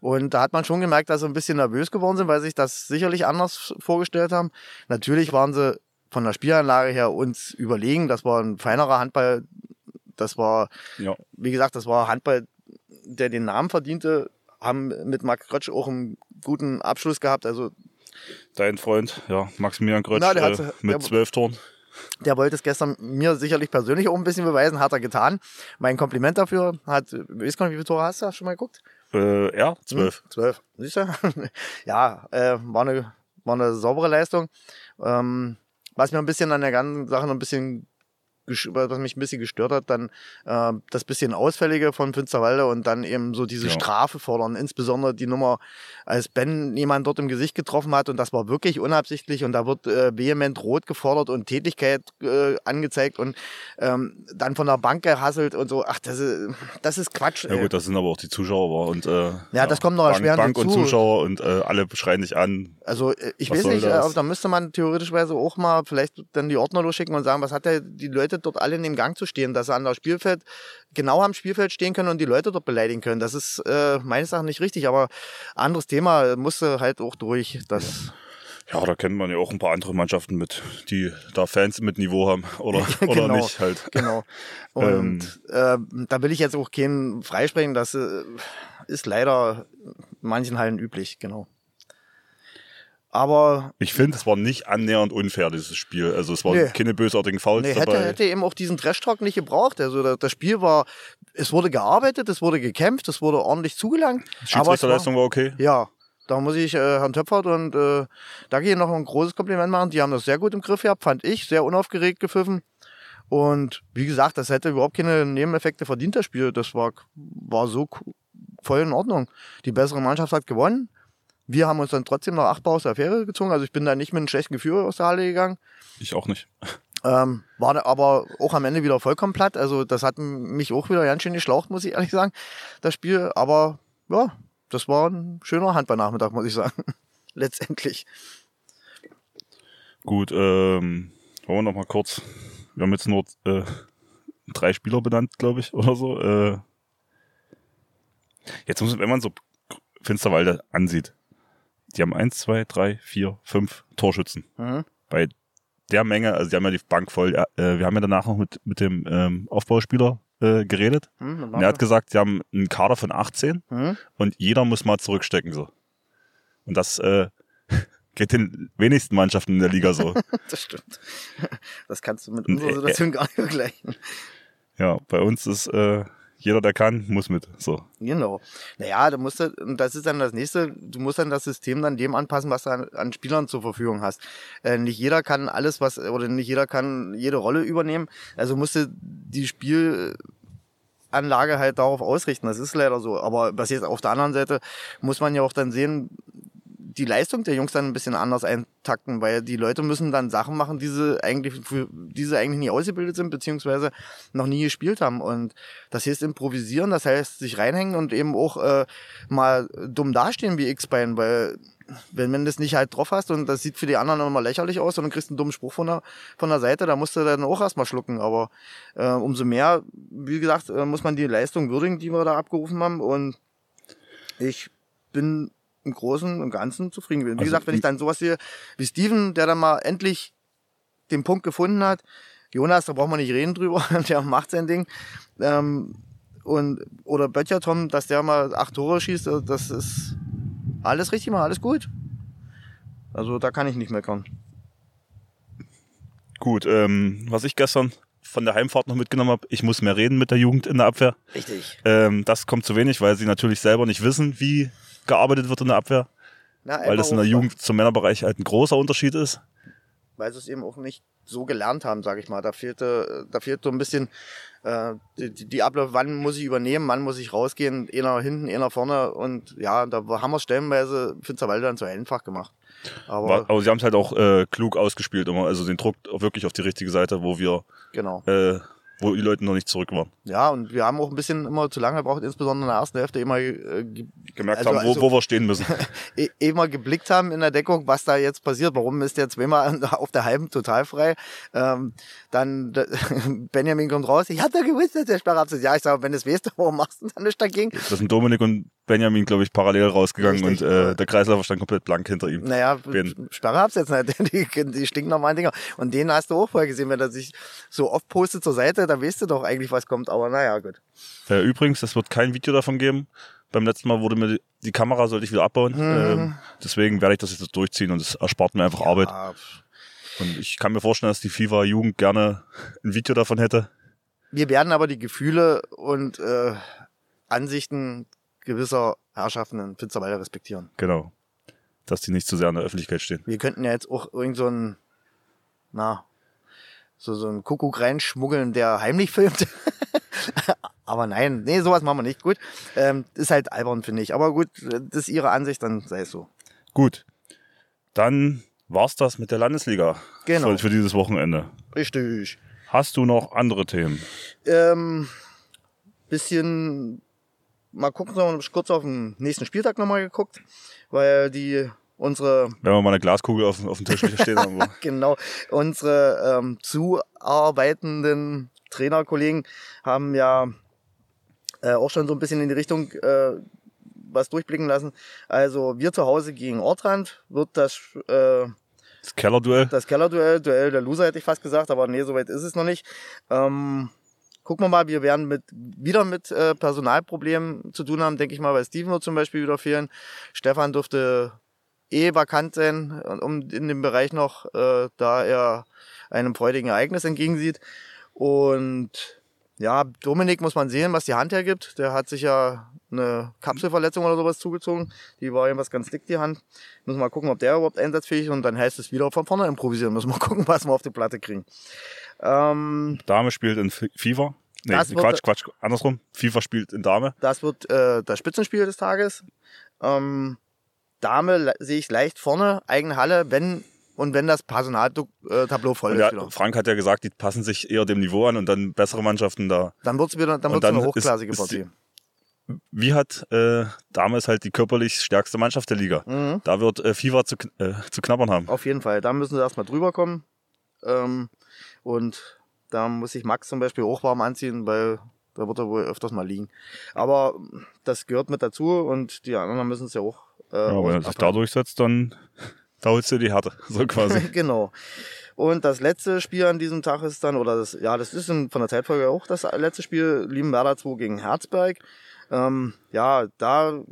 Und da hat man schon gemerkt, dass sie ein bisschen nervös geworden sind, weil sie sich das sicherlich anders vorgestellt haben. Natürlich waren sie von der Spielanlage her uns überlegen. Das war ein feinerer Handball. Das war, ja. wie gesagt, das war Handball, der den Namen verdiente. Haben mit Marc Krötsch auch einen guten Abschluss gehabt. Also Dein Freund, ja, Maximilian Grötsch Na, äh, mit zwölf Toren. Der wollte es gestern mir sicherlich persönlich auch ein bisschen beweisen, hat er getan. Mein Kompliment dafür hat, ich weiß gar nicht, wie viele Tore hast du? Hast du schon mal geguckt? Äh, ja, zwölf. Hm, Zwölf. Siehst du? ja, äh, war, eine, war eine saubere Leistung. Ähm, was mir ein bisschen an der ganzen Sache noch ein bisschen was mich ein bisschen gestört hat, dann äh, das bisschen Ausfällige von Finsterwalde und dann eben so diese Ja. Strafe fordern. Insbesondere die Nummer, als Ben jemand dort im Gesicht getroffen hat und das war wirklich unabsichtlich und da wird äh, vehement rot gefordert und Tätigkeit äh, angezeigt und ähm, dann von der Bank gehasselt und so. Ach, das ist, das ist Quatsch. Ja gut, das sind aber auch die Zuschauer und äh, ja, das kommt noch Bank, erschwerend Bank und hinzu. Zuschauer und äh, alle schreien dich an. Also äh, ich Was weiß nicht, aber da müsste man theoretischweise auch mal vielleicht dann die Ordner losschicken und sagen, was hat der, die Leute dort alle in dem Gang zu stehen, dass sie an der Spielfeld, genau am Spielfeld stehen können und die Leute dort beleidigen können. Das ist äh, meines Erachtens nicht richtig, aber anderes Thema musste halt auch durch. Das, Ja, da kennt man ja auch ein paar andere Mannschaften mit, die da Fans mit Niveau haben oder, oder Genau. nicht halt. genau. Und äh, da will ich jetzt auch keinen freisprechen, das äh, ist leider in manchen Hallen üblich, genau. Aber Ich finde, es war nicht annähernd unfair, dieses Spiel. Also es waren Nee. keine bösartigen Fouls Nee, hätte, dabei. hätte eben auch diesen Trash-Talk nicht gebraucht. Also das, Spiel war, es wurde gearbeitet, es wurde gekämpft, es wurde ordentlich zugelangt. Schiedsrichterleistung war okay. war, Ja, da muss ich äh, Herrn Töpfert und äh, da gehe ich noch ein großes Kompliment machen. Die haben das sehr gut im Griff gehabt, fand ich, sehr unaufgeregt gepfiffen. Und wie gesagt, das hätte überhaupt keine Nebeneffekte verdient, das Spiel. Das war, war so voll in Ordnung. Die bessere Mannschaft hat gewonnen. Wir haben uns dann trotzdem noch achtbar aus der Affäre gezogen. Also ich bin da nicht mit einem schlechten Gefühl aus der Halle gegangen. Ich auch nicht. Ähm, war aber auch am Ende wieder vollkommen platt. Also das hat mich auch wieder ganz schön geschlaucht, muss ich ehrlich sagen, das Spiel. Aber ja, das war ein schöner Handballnachmittag, muss ich sagen. Letztendlich. Gut, ähm, wollen wir noch mal kurz. Wir haben jetzt nur äh, drei Spieler benannt, glaube ich, oder so. Äh, jetzt muss, wenn man so Finsterwalde ansieht, die haben eins, zwei, drei, vier, fünf Torschützen. Mhm. Bei der Menge, also die haben ja die Bank voll. Äh, wir haben ja danach noch mit, mit dem ähm, Aufbauspieler äh, geredet. Hm, Und er hat gesagt, sie haben einen Kader von 18 hm? und jeder muss mal zurückstecken so. Und das äh, geht den wenigsten Mannschaften in der Liga so. Das stimmt. Das kannst du mit Äh, unserer Situation gar nicht vergleichen. ja, bei uns ist äh, jeder, der kann, muss mit. So. Genau. Naja, du musst, das ist dann das nächste, du musst dann das System dann dem anpassen, was du an, an Spielern zur Verfügung hast. Äh, nicht jeder kann alles, was, oder nicht jeder kann jede Rolle übernehmen. Also musst du die Spielanlage halt darauf ausrichten. Das ist leider so. Aber was jetzt auf der anderen Seite muss man ja auch dann sehen, die Leistung der Jungs dann ein bisschen anders eintakten, weil die Leute müssen dann Sachen machen, die sie eigentlich, für die sie eigentlich nie ausgebildet sind, beziehungsweise noch nie gespielt haben. Und das heißt improvisieren, das heißt sich reinhängen und eben auch äh, mal dumm dastehen wie X-Bein, weil wenn man das nicht halt drauf hast und das sieht für die anderen immer lächerlich aus und du kriegst einen dummen Spruch von der, von der Seite, da musst du dann auch erstmal schlucken. Aber äh, umso mehr, wie gesagt, äh, muss man die Leistung würdigen, die wir da abgerufen haben. Und ich bin im Großen und Ganzen zufrieden gewesen. Wie Also, gesagt, wenn ich dann sowas sehe wie Steven, der dann mal endlich den Punkt gefunden hat, Jonas, da braucht man nicht reden drüber, der macht sein Ding. Ähm, und, oder Böttcher Tom, dass der mal acht Tore schießt, äh, das ist alles richtig mal, alles gut. Also da kann ich nicht meckern. Gut, ähm, was ich gestern von der Heimfahrt noch mitgenommen habe, ich muss mehr reden mit der Jugend in der Abwehr. Richtig. Ähm, das kommt zu wenig, weil sie natürlich selber nicht wissen, wie gearbeitet wird in der Abwehr. Na, Weil das in der Jugend zum Männerbereich halt ein großer Unterschied ist. Weil sie es eben auch nicht so gelernt haben, sage ich mal. Da fehlte, da fehlt so ein bisschen äh, die, die- Abläufe, wann muss ich übernehmen, wann muss ich rausgehen, einer hinten, einer vorne. Und ja, da haben wir stellenweise Finsterwalde dann zu einfach gemacht. Aber aber sie haben es halt auch äh, klug ausgespielt immer. Also den Druck wirklich auf die richtige Seite, wo wir genau. äh, wo die Leute noch nicht zurück waren. Ja, und wir haben auch ein bisschen immer zu lange gebraucht, insbesondere in der ersten Hälfte immer äh, ge- Gemerkt Also- haben, wo, also- wo wir stehen müssen. eh- immer geblickt haben in der Deckung, was da jetzt passiert. Warum ist der zweimal auf der halben total frei? Ähm, dann Benjamin kommt raus. Ich doch gewusst, dass der Sperrabs ist. Ja, ich sage, wenn du es weißt, warum machst du dann nicht dagegen? Da sind Dominik und Benjamin, glaube ich, parallel rausgegangen Richtig. und äh, der Kreislauf stand komplett blank hinter ihm. Naja, Wen? Sperre hab's jetzt nicht. Die, die stinknormalen Dinger. Und den hast du auch vorher gesehen, wenn er sich so oft postet zur Seite, dann weißt du doch eigentlich, was kommt. Aber naja, gut. Äh, übrigens, es wird kein Video davon geben. Beim letzten Mal wurde mir die, Kamera, sollte ich wieder abbauen. Ähm, deswegen werde ich das jetzt durchziehen und es erspart mir einfach Arbeit. Ah, Und ich kann mir vorstellen, dass die FIFA-Jugend gerne ein Video davon hätte. Wir werden aber die Gefühle und äh, Ansichten gewisser Herrschaften in Pfitzerwalde respektieren. Genau. Dass die nicht zu sehr in der Öffentlichkeit stehen. Wir könnten ja jetzt auch irgend so ein, na, so, so ein Kuckuck reinschmuggeln, der heimlich filmt. Aber nein, nee, sowas machen wir nicht. Gut. Ähm, ist halt albern, finde ich. Aber gut, das ist Ihre Ansicht, dann sei es so. Gut. Dann war's das mit der Landesliga Genau. für dieses Wochenende. Richtig. Hast du noch andere Themen? Ähm, bisschen mal gucken, noch mal kurz auf den nächsten Spieltag nochmal geguckt, weil die unsere Wenn wir mal eine Glaskugel auf, auf dem Tisch stehen wo- genau unsere ähm, zuarbeitenden Trainerkollegen haben ja äh, auch schon so ein bisschen in die Richtung äh, was durchblicken lassen. Also wir zu Hause gegen Ortrand wird das äh, Das Kellerduell. das Kellerduell, Duell der Loser hätte ich fast gesagt, aber nee, soweit ist es noch nicht. Ähm, gucken wir mal, wir werden mit, wieder mit äh, Personalproblemen zu tun haben, denke ich mal, weil Steven wird zum Beispiel wieder fehlen. Stefan dürfte eh vakant sein, um in dem Bereich noch, äh, da er einem freudigen Ereignis entgegensieht. Und ja, Dominik muss man sehen, was die Hand hergibt. Der hat sich ja eine Kapselverletzung oder sowas zugezogen. Die war irgendwas ganz dick, die Hand. Müssen wir mal gucken, ob der überhaupt einsatzfähig ist. Und dann heißt es wieder von vorne improvisieren. Müssen wir mal gucken, was wir auf die Platte kriegen. Ähm, Dame spielt in FIFA. Nee, Das wird- Quatsch, Quatsch, andersrum. FIFA spielt in Dame. das wird äh, das Spitzenspiel des Tages. Ähm, Dame sehe ich leicht vorne, eigene Halle, wenn und wenn das Personaltableau voll Und ist ja, wieder. Frank hat ja gesagt, die passen sich eher dem Niveau an und dann bessere Mannschaften da. Dann wird's wieder, dann wird's eine dann ist- hochklassige ist Partie. Wie hat äh, Dame ist halt die körperlich stärkste Mannschaft der Liga. Mhm. Da wird äh, FIFA zu, äh, zu knabbern haben. Auf jeden Fall. Da müssen sie erstmal drüber kommen. Ähm, und da muss sich Max zum Beispiel auch warm anziehen, weil da wird er wohl öfters mal liegen. Aber das gehört mit dazu und die anderen müssen es ja auch. Äh, Ja, wenn er sich da durchsetzt, dann da holst du die Härte. So quasi. genau. Und das letzte Spiel an diesem Tag ist dann, oder das, ja, das ist in, von der Zeitfolge auch das letzte Spiel, Liebenwerder 2 gegen Herzberg. Ähm, ja, da,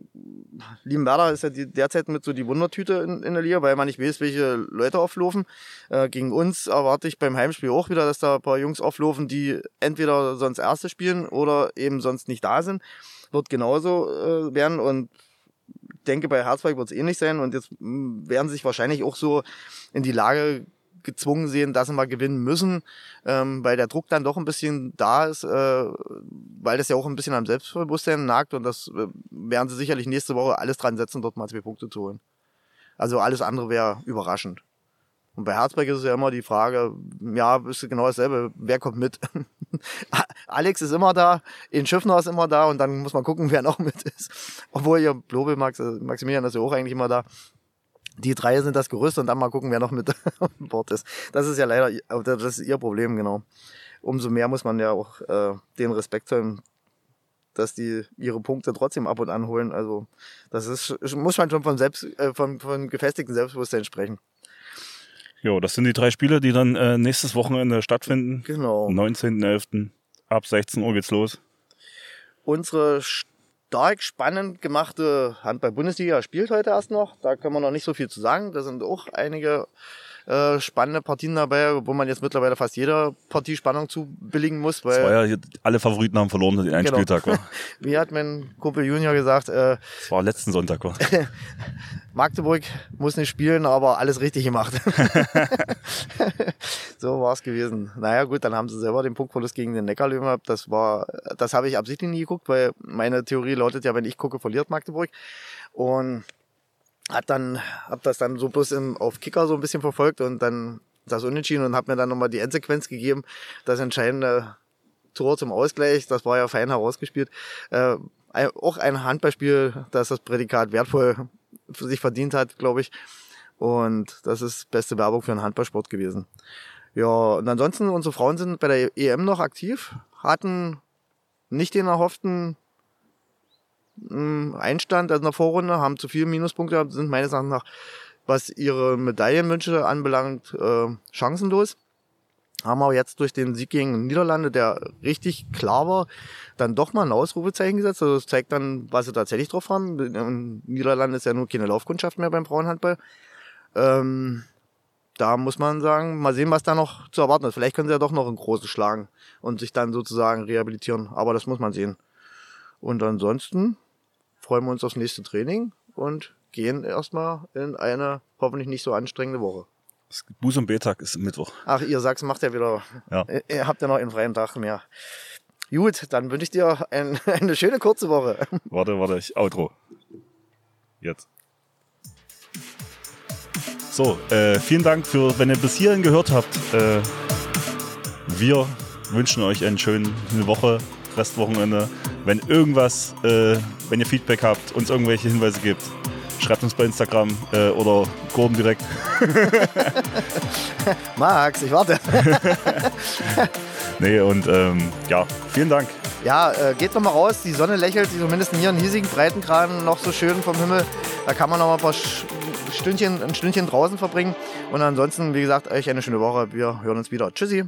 Liebenwerder ist ja die, derzeit mit so die Wundertüte in, in der Liga, weil man nicht weiß, welche Leute auflaufen. Äh, gegen uns erwarte ich beim Heimspiel auch wieder, dass da ein paar Jungs auflaufen, die entweder sonst Erste spielen oder eben sonst nicht da sind. Wird genauso äh, werden und denke, bei Herzberg wird es ähnlich sein und jetzt werden sie sich wahrscheinlich auch so in die Lage gezwungen sehen, dass sie mal gewinnen müssen, ähm, weil der Druck dann doch ein bisschen da ist, äh, weil das ja auch ein bisschen am Selbstbewusstsein nagt und das äh, werden sie sicherlich nächste Woche alles dran setzen, dort mal zwei Punkte zu holen. Also alles andere wäre überraschend. Und bei Herzberg ist es ja immer die Frage, ja, ist genau dasselbe, wer kommt mit? Alex ist immer da, in Schiffner ist immer da und dann muss man gucken, wer noch mit ist. Obwohl ja Blobel Max, äh, Maximilian ist ja auch eigentlich immer da. Die drei sind das Gerüst und dann mal gucken, wer noch mit an Bord ist. Das ist ja leider, das ist ihr Problem, genau. Umso mehr muss man ja auch äh, den Respekt zollen, dass die ihre Punkte trotzdem ab und an holen. Also das ist, muss man schon von selbst, äh, von, von gefestigten Selbstbewusstsein sprechen. Jo, das sind die drei Spiele, die dann äh, nächstes Wochenende stattfinden. Genau. Am 19.11. Ab 16 Uhr geht's los. Unsere stark spannend gemachte Handball-Bundesliga spielt heute erst noch. Da können wir noch nicht so viel zu sagen. Da sind auch einige äh, spannende Partien dabei, wo man jetzt mittlerweile fast jeder Partie Spannung zubilligen muss, Das war weil, ja, hier, alle Favoriten haben verloren den einen Genau. Spieltag. War. wie hat mein Kumpel Junior gesagt, äh, Das war letzten Sonntag. War. Magdeburg muss nicht spielen, aber alles richtig gemacht. so war es gewesen. Naja, gut, dann haben sie selber den Punktverlust gegen den Neckarlöwen gehabt. Das war, das habe ich absichtlich nie geguckt, weil meine Theorie lautet ja, wenn ich gucke, verliert Magdeburg. Und hat dann, hab das dann so bloß im, auf Kicker so ein bisschen verfolgt und dann das Unentschieden und hab mir dann nochmal die Endsequenz gegeben. Das entscheidende Tor zum Ausgleich, das war ja fein herausgespielt. Äh, auch ein Handballspiel, das das Prädikat wertvoll für sich verdient hat, glaube ich. Und das ist beste Werbung für einen Handballsport gewesen. Ja, und ansonsten, unsere Frauen sind bei der EM noch aktiv, hatten nicht den erhofften Einstand also in der Vorrunde, haben zu viele Minuspunkte, sind meines Erachtens nach, was ihre Medaillenwünsche anbelangt, äh, chancenlos. Haben aber jetzt durch den Sieg gegen Niederlande, der richtig klar war, dann doch mal ein Ausrufezeichen gesetzt. Also das zeigt dann, was sie tatsächlich drauf haben. In Niederlande ist ja nur keine Laufkundschaft mehr beim Frauenhandball. Ähm, da muss man sagen, mal sehen, was da noch zu erwarten ist. Vielleicht können sie ja doch noch einen großen schlagen und sich dann sozusagen rehabilitieren. Aber das muss man sehen. Und ansonsten freuen wir uns aufs nächste Training und gehen erstmal in eine hoffentlich nicht so anstrengende Woche. Buß- und B-Tag ist Mittwoch. Ach, ihr sagt, macht ja wieder. Ja. Ihr habt ja noch einen freien Tag mehr. Gut, dann wünsche ich dir ein, eine schöne kurze Woche. Warte, warte, ich Outro. Jetzt. So, äh, vielen Dank für, wenn ihr bis hierhin gehört habt. Äh, wir wünschen euch eine schöne Woche, Restwochenende. Wenn irgendwas, äh, wenn ihr Feedback habt, uns irgendwelche Hinweise gibt, Schreibt uns bei Instagram äh, oder Gordon direkt. Max, ich warte. nee, und ähm, ja, vielen Dank. Ja, äh, geht noch mal raus. Die Sonne lächelt, zumindest in ihren hiesigen Breitengraden noch so schön vom Himmel. Da kann man noch mal ein paar Stündchen, ein Stündchen draußen verbringen. Und ansonsten, wie gesagt, euch eine schöne Woche. Wir hören uns wieder. Tschüssi.